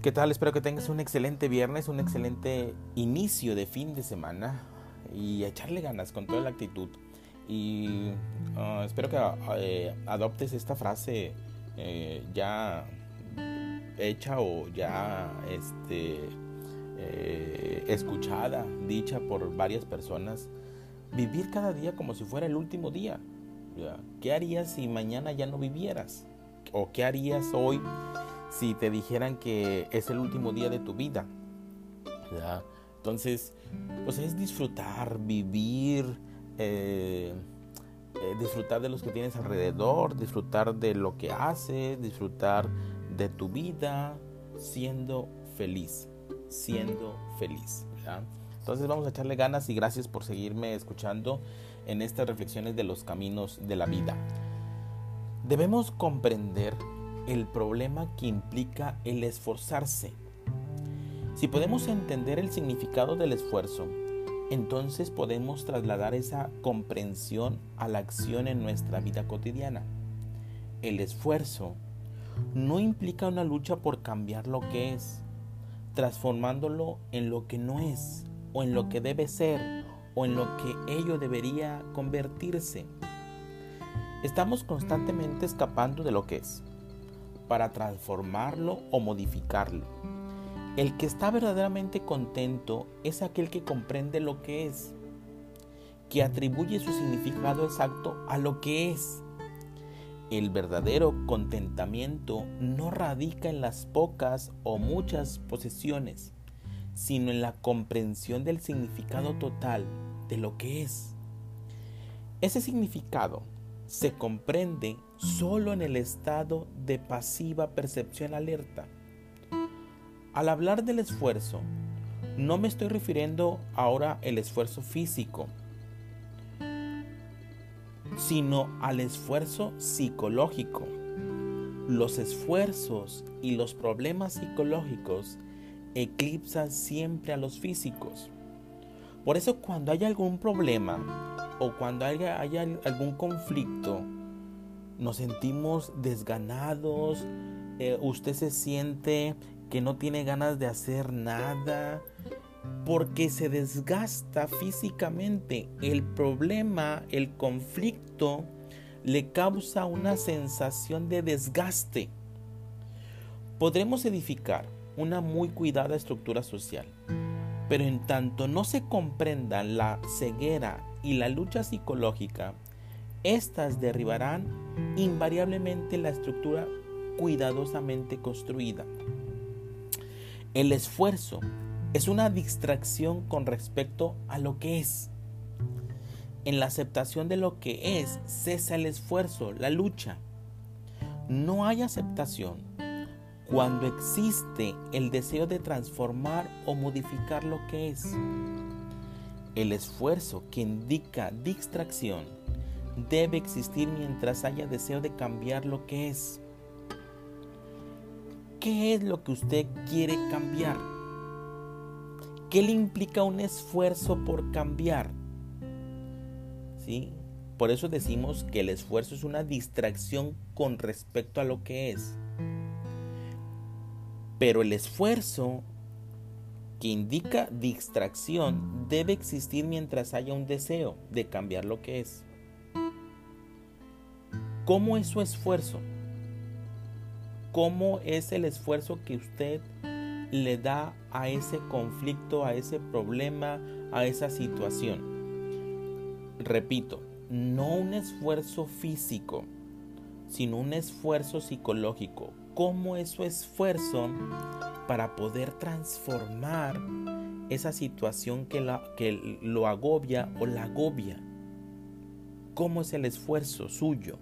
¿Qué tal? Espero que tengas un excelente viernes, un excelente inicio de fin de semana y echarle ganas con toda la actitud. Y ah, espero que eh, adoptes esta frase eh, ya hecha o ya este, eh, escuchada, dicha por varias personas. Vivir cada día como si fuera el último día. ¿Qué harías si mañana ya no vivieras? ¿O qué harías hoy si te dijeran que es el último día de tu vida. Entonces, pues es disfrutar, vivir, eh, eh, disfrutar de los que tienes alrededor, disfrutar de lo que haces, disfrutar de tu vida, siendo feliz, siendo feliz. Entonces vamos a echarle ganas y gracias por seguirme escuchando en estas reflexiones de los caminos de la vida. Debemos comprender el problema que implica el esforzarse. Si podemos entender el significado del esfuerzo, entonces podemos trasladar esa comprensión a la acción en nuestra vida cotidiana. El esfuerzo no implica una lucha por cambiar lo que es, transformándolo en lo que no es, o en lo que debe ser, o en lo que ello debería convertirse. Estamos constantemente escapando de lo que es para transformarlo o modificarlo. El que está verdaderamente contento es aquel que comprende lo que es, que atribuye su significado exacto a lo que es. El verdadero contentamiento no radica en las pocas o muchas posesiones, sino en la comprensión del significado total de lo que es. Ese significado se comprende solo en el estado de pasiva percepción alerta. Al hablar del esfuerzo, no me estoy refiriendo ahora al esfuerzo físico, sino al esfuerzo psicológico. Los esfuerzos y los problemas psicológicos eclipsan siempre a los físicos. Por eso cuando hay algún problema o cuando haya, algún conflicto, nos sentimos desganados, eh, usted se siente que no tiene ganas de hacer nada, porque se desgasta físicamente. El problema, el conflicto, le causa una sensación de desgaste. Podremos edificar una muy cuidada estructura social, pero en tanto no se comprenda la ceguera y la lucha psicológica, estas derribarán invariablemente la estructura cuidadosamente construida. El esfuerzo es una distracción con respecto a lo que es. En la aceptación de lo que es cesa el esfuerzo, la lucha. No hay aceptación cuando existe el deseo de transformar o modificar lo que es. El esfuerzo que indica distracción debe existir mientras haya deseo de cambiar lo que es. ¿Qué es lo que usted quiere cambiar? ¿Qué le implica un esfuerzo por cambiar? ¿Sí? Por eso decimos que el esfuerzo es una distracción con respecto a lo que es. Pero el esfuerzo que indica distracción debe existir mientras haya un deseo de cambiar lo que es. ¿Cómo es su esfuerzo? ¿Cómo es el esfuerzo que usted le da a ese conflicto, a ese problema, a esa situación? Repito, no un esfuerzo físico, sino un esfuerzo psicológico. ¿Cómo es su esfuerzo para poder transformar esa situación que, que lo agobia o la agobia. ¿Cómo es el esfuerzo suyo?